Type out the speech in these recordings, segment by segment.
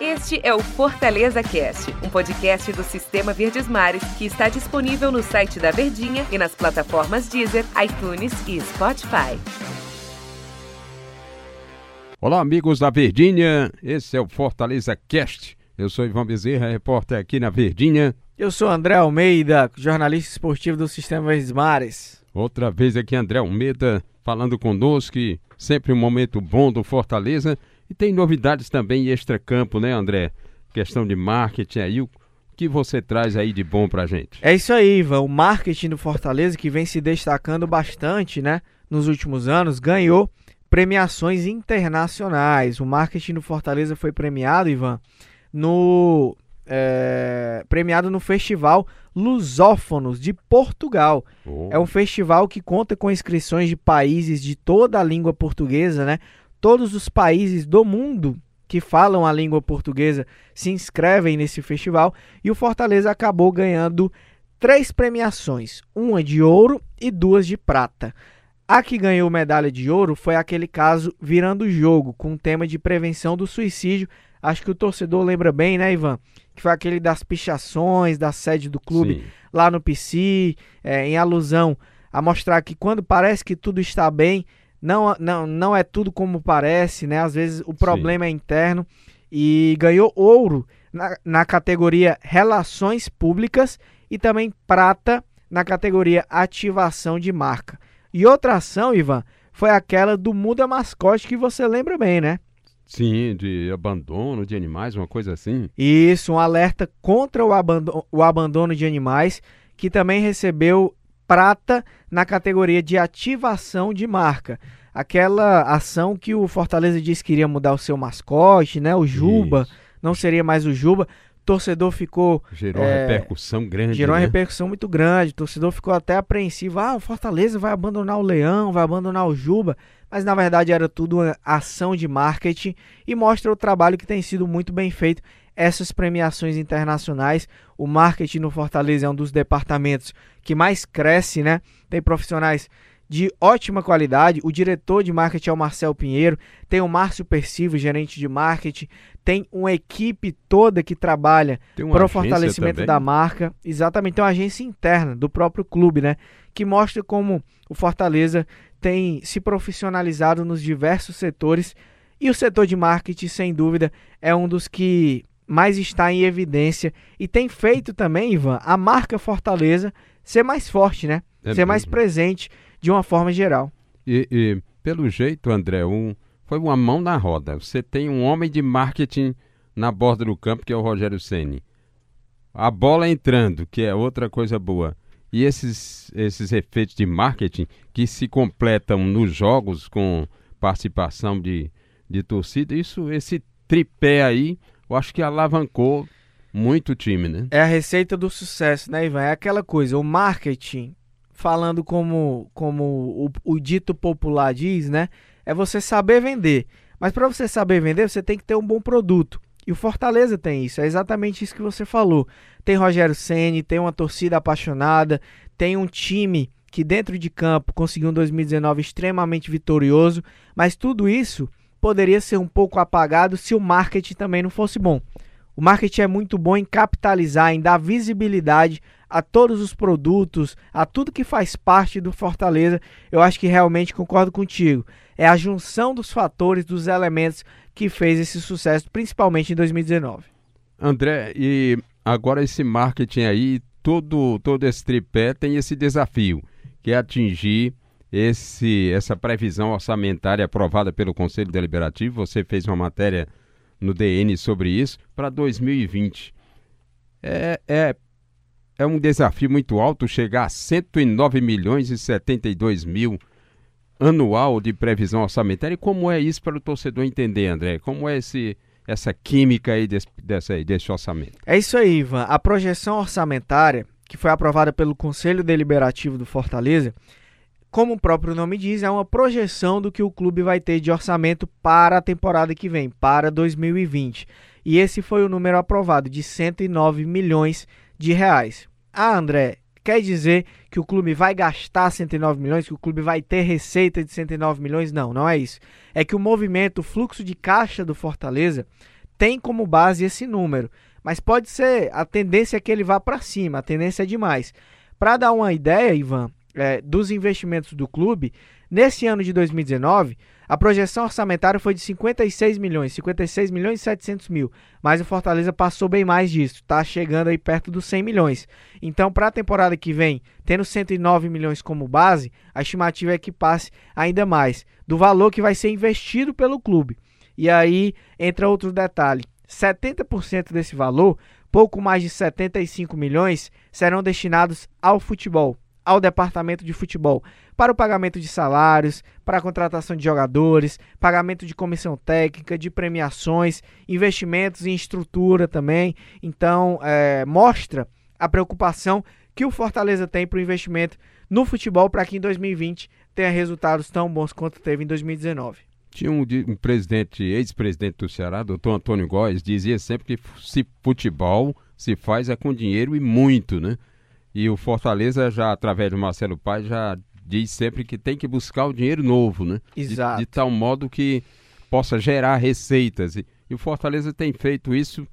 Este é o Fortaleza Cast, um podcast do Sistema Verdes Mares que está disponível no site da Verdinha e nas plataformas Deezer, iTunes e Spotify. Olá, amigos da Verdinha. Esse é o Fortaleza Cast. Eu sou Ivan Bezerra, repórter aqui na Verdinha. Eu sou André Almeida, jornalista esportivo do Sistema Verdes Mares. Outra vez aqui, André Almeida, falando conosco. Sempre um momento bom do Fortaleza. E tem novidades também em extracampo, né, André? Questão de marketing aí. O que você traz aí de bom pra gente? É isso aí, Ivan. O marketing do Fortaleza, que vem se destacando bastante, né, nos últimos anos, ganhou premiações internacionais. O marketing do Fortaleza foi premiado, Ivan, no é, premiado no Festival Lusófonos de Portugal. Oh. É um festival que conta com inscrições de países de toda a língua portuguesa, né? Todos os países do mundo que falam a língua portuguesa se inscrevem nesse festival e o Fortaleza acabou ganhando três premiações, uma de ouro e duas de prata. A que ganhou medalha de ouro foi aquele caso Virando Jogo, com o tema de prevenção do suicídio. Acho que o torcedor lembra bem, né, Ivan? Que foi aquele das pichações da sede do clube Sim. lá no PC, é, em alusão a mostrar que quando parece que tudo está bem, não, não, não é tudo como parece, né? Às vezes o problema Sim. é interno. E ganhou ouro na, na categoria Relações Públicas e também prata na categoria Ativação de Marca. E outra ação, Ivan, foi aquela do Muda Mascote que você lembra bem, né? Sim, de abandono de animais, uma coisa assim. Isso, um alerta contra o abandono, o abandono de animais, que também recebeu prata na categoria de ativação de marca. Aquela ação que o Fortaleza disse que iria mudar o seu mascote, né? O Juba, Isso. não seria mais o Juba torcedor ficou. Gerou é, uma repercussão grande. Gerou né? uma repercussão muito grande. O torcedor ficou até apreensivo. Ah, o Fortaleza vai abandonar o Leão, vai abandonar o Juba. Mas na verdade era tudo uma ação de marketing e mostra o trabalho que tem sido muito bem feito. Essas premiações internacionais, o marketing no Fortaleza é um dos departamentos que mais cresce, né? Tem profissionais de ótima qualidade. O diretor de marketing é o Marcel Pinheiro, tem o Márcio Percivo, gerente de marketing, tem uma equipe toda que trabalha para o fortalecimento também. da marca. Exatamente, tem uma agência interna do próprio clube, né? Que mostra como o Fortaleza tem se profissionalizado nos diversos setores. E o setor de marketing, sem dúvida, é um dos que mais está em evidência e tem feito também, Ivan, a marca Fortaleza ser mais forte, né? É ser mesmo. mais presente de uma forma geral. E, e, pelo jeito, André, um, foi uma mão na roda. Você tem um homem de marketing na borda do campo, que é o Rogério Ceni. A bola entrando, que é outra coisa boa. E esses, esses efeitos de marketing que se completam nos jogos com participação de, de torcida, isso, esse tripé aí, eu acho que alavancou muito o time, né? É a receita do sucesso, né, Ivan? É aquela coisa, o marketing falando como, como o, o dito popular diz, né? É você saber vender. Mas para você saber vender, você tem que ter um bom produto. E o Fortaleza tem isso, é exatamente isso que você falou. Tem Rogério Ceni, tem uma torcida apaixonada, tem um time que dentro de campo conseguiu um 2019 extremamente vitorioso, mas tudo isso poderia ser um pouco apagado se o marketing também não fosse bom. O marketing é muito bom em capitalizar, em dar visibilidade a todos os produtos, a tudo que faz parte do Fortaleza. Eu acho que realmente concordo contigo. É a junção dos fatores, dos elementos que fez esse sucesso, principalmente em 2019. André, e agora esse marketing aí, todo, todo esse tripé tem esse desafio, que é atingir esse, essa previsão orçamentária aprovada pelo Conselho Deliberativo. Você fez uma matéria no DN sobre isso para 2020. É, é, é um desafio muito alto chegar a 109 milhões e 72 mil anual de previsão orçamentária. E como é isso para o torcedor entender, André? Como é esse, essa química aí desse, dessa, desse orçamento? É isso aí, Ivan. A projeção orçamentária, que foi aprovada pelo Conselho Deliberativo do Fortaleza, como o próprio nome diz, é uma projeção do que o clube vai ter de orçamento para a temporada que vem, para 2020. E esse foi o número aprovado, de 109 milhões de reais. Ah, André, quer dizer que o clube vai gastar 109 milhões, que o clube vai ter receita de 109 milhões. Não, não é isso. É que o movimento, o fluxo de caixa do Fortaleza tem como base esse número. Mas pode ser, a tendência é que ele vá para cima, a tendência é demais. Para dar uma ideia, Ivan, é, dos investimentos do clube, nesse ano de 2019, a projeção orçamentária foi de 56 milhões, 56 milhões e 700 mil. Mas o Fortaleza passou bem mais disso, está chegando aí perto dos 100 milhões. Então, para a temporada que vem, tendo 109 milhões como base, a estimativa é que passe ainda mais do valor que vai ser investido pelo clube. E aí entra outro detalhe: 70% desse valor, pouco mais de 75 milhões, serão destinados ao futebol ao departamento de futebol para o pagamento de salários, para a contratação de jogadores, pagamento de comissão técnica, de premiações, investimentos em estrutura também. Então, é, mostra a preocupação que o Fortaleza tem para o investimento no futebol para que em 2020 tenha resultados tão bons quanto teve em 2019. Tinha um, um presidente, ex-presidente do Ceará, doutor Antônio Góes, dizia sempre que se futebol se faz é com dinheiro e muito, né? E o Fortaleza, já através do Marcelo Paz, já diz sempre que tem que buscar o dinheiro novo, né? Exato. De, de tal modo que possa gerar receitas. E, e, o Fortaleza tem feito isso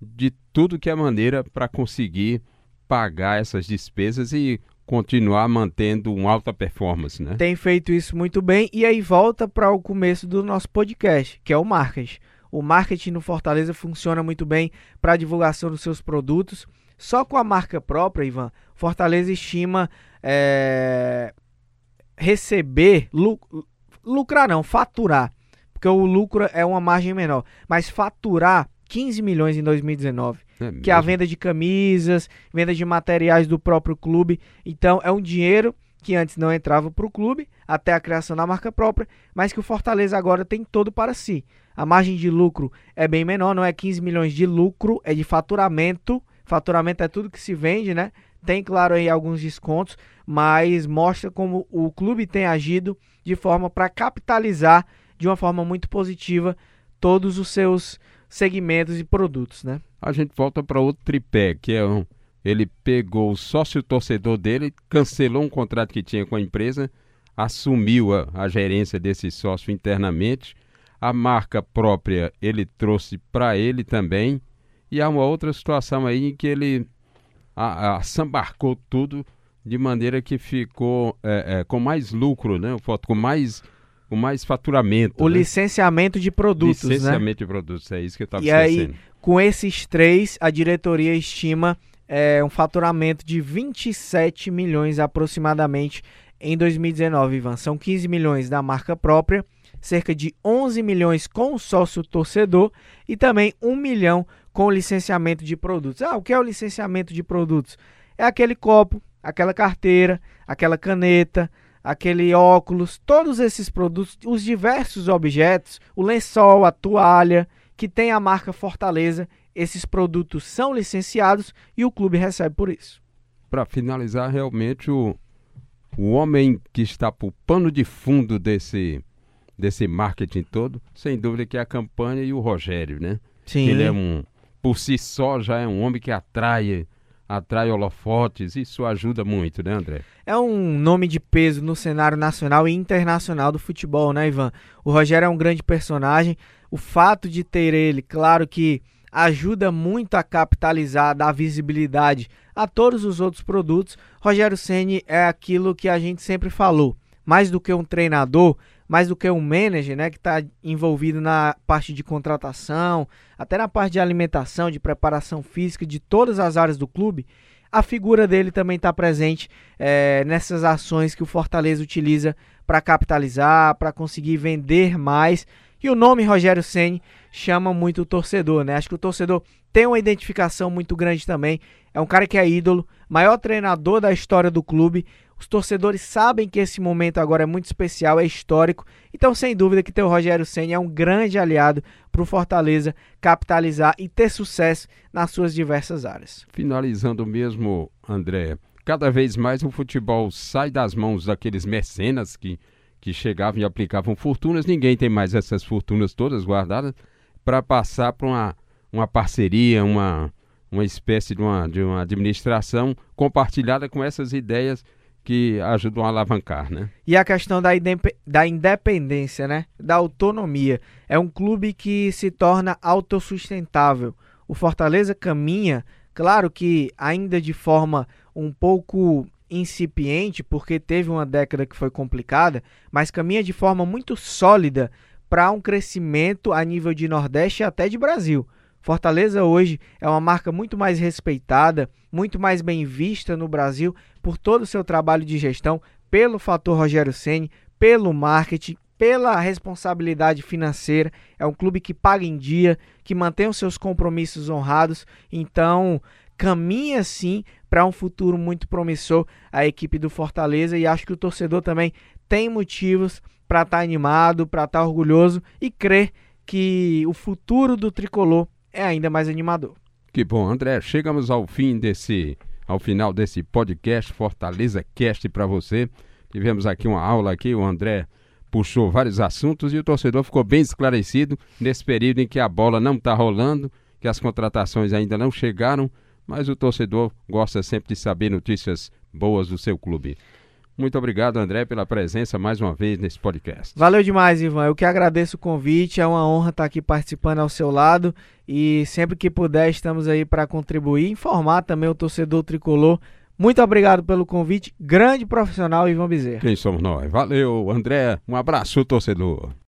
de tudo que é maneira para conseguir pagar essas despesas e continuar mantendo uma alta performance, né? Tem feito isso muito bem e aí volta para o começo do nosso podcast, que é o marketing. O marketing no Fortaleza funciona muito bem para a divulgação dos seus produtos só com a marca própria, Ivan, Fortaleza estima é, receber, lucrar não, faturar, porque o lucro é uma margem menor, mas faturar 15 milhões em 2019, é que é a venda de camisas, venda de materiais do próprio clube. Então é um dinheiro que antes não entrava para o clube, até a criação da marca própria, mas que o Fortaleza agora tem todo para si. A margem de lucro é bem menor, não é 15 milhões de lucro, é de faturamento Faturamento é tudo que se vende, né? Tem, claro, aí alguns descontos, mas mostra como o clube tem agido de forma para capitalizar de uma forma muito positiva todos os seus segmentos e produtos, né? A gente volta para outro tripé, que é um, ele pegou o sócio torcedor dele, cancelou um contrato que tinha com a empresa, assumiu a, a gerência desse sócio internamente, a marca própria ele trouxe para ele também e há uma outra situação aí em que ele a, a, sambarcou tudo de maneira que ficou é, é, com mais lucro, né? Com mais, com mais faturamento. O né? licenciamento de produtos, né? Licenciamento né? de produtos, é isso que eu estava esquecendo. E aí, com esses três, a diretoria estima é, um faturamento de 27 milhões aproximadamente em 2019, Ivan. São 15 milhões da marca própria, cerca de 11 milhões com o sócio torcedor e também 1 milhão com licenciamento de produtos. Ah, o que é o licenciamento de produtos? É aquele copo, aquela carteira, aquela caneta, aquele óculos, todos esses produtos, os diversos objetos, o lençol, a toalha, que tem a marca Fortaleza, esses produtos são licenciados e o clube recebe por isso. Para finalizar, realmente o, o homem que está por pano de fundo desse, desse marketing todo, sem dúvida que é a campanha e o Rogério, né? Sim. Ele é um por si só já é um homem que atrai atrai holofotes, isso ajuda muito, né, André? É um nome de peso no cenário nacional e internacional do futebol, né, Ivan? O Rogério é um grande personagem. O fato de ter ele, claro que ajuda muito a capitalizar, dar visibilidade a todos os outros produtos. Rogério Ceni é aquilo que a gente sempre falou. Mais do que um treinador, mais do que um manager, né, que está envolvido na parte de contratação, até na parte de alimentação, de preparação física, de todas as áreas do clube, a figura dele também está presente é, nessas ações que o Fortaleza utiliza para capitalizar, para conseguir vender mais. E o nome Rogério Ceni chama muito o torcedor, né? Acho que o torcedor tem uma identificação muito grande também. É um cara que é ídolo, maior treinador da história do clube, os torcedores sabem que esse momento agora é muito especial, é histórico. Então, sem dúvida que ter o Rogério Senna é um grande aliado para o Fortaleza capitalizar e ter sucesso nas suas diversas áreas. Finalizando mesmo, André, cada vez mais o futebol sai das mãos daqueles mecenas que, que chegavam e aplicavam fortunas. Ninguém tem mais essas fortunas todas guardadas para passar para uma, uma parceria, uma uma espécie de uma, de uma administração compartilhada com essas ideias que ajudam a alavancar, né? E a questão da, da independência, né? Da autonomia. É um clube que se torna autossustentável. O Fortaleza caminha, claro que ainda de forma um pouco incipiente, porque teve uma década que foi complicada, mas caminha de forma muito sólida para um crescimento a nível de Nordeste e até de Brasil. Fortaleza hoje é uma marca muito mais respeitada, muito mais bem vista no Brasil por todo o seu trabalho de gestão, pelo fator Rogério Ceni, pelo marketing, pela responsabilidade financeira. É um clube que paga em dia, que mantém os seus compromissos honrados. Então, caminha sim para um futuro muito promissor a equipe do Fortaleza e acho que o torcedor também tem motivos para estar tá animado, para estar tá orgulhoso e crer que o futuro do tricolor é ainda mais animador. Que bom, André. Chegamos ao fim desse, ao final desse podcast Fortaleza Cast para você. Tivemos aqui uma aula aqui, o André puxou vários assuntos e o torcedor ficou bem esclarecido nesse período em que a bola não está rolando, que as contratações ainda não chegaram, mas o torcedor gosta sempre de saber notícias boas do seu clube. Muito obrigado, André, pela presença mais uma vez nesse podcast. Valeu demais, Ivan. Eu que agradeço o convite. É uma honra estar aqui participando ao seu lado. E sempre que puder, estamos aí para contribuir, informar também o torcedor tricolor. Muito obrigado pelo convite. Grande profissional, Ivan Bezerra. Quem somos nós? Valeu, André. Um abraço, torcedor.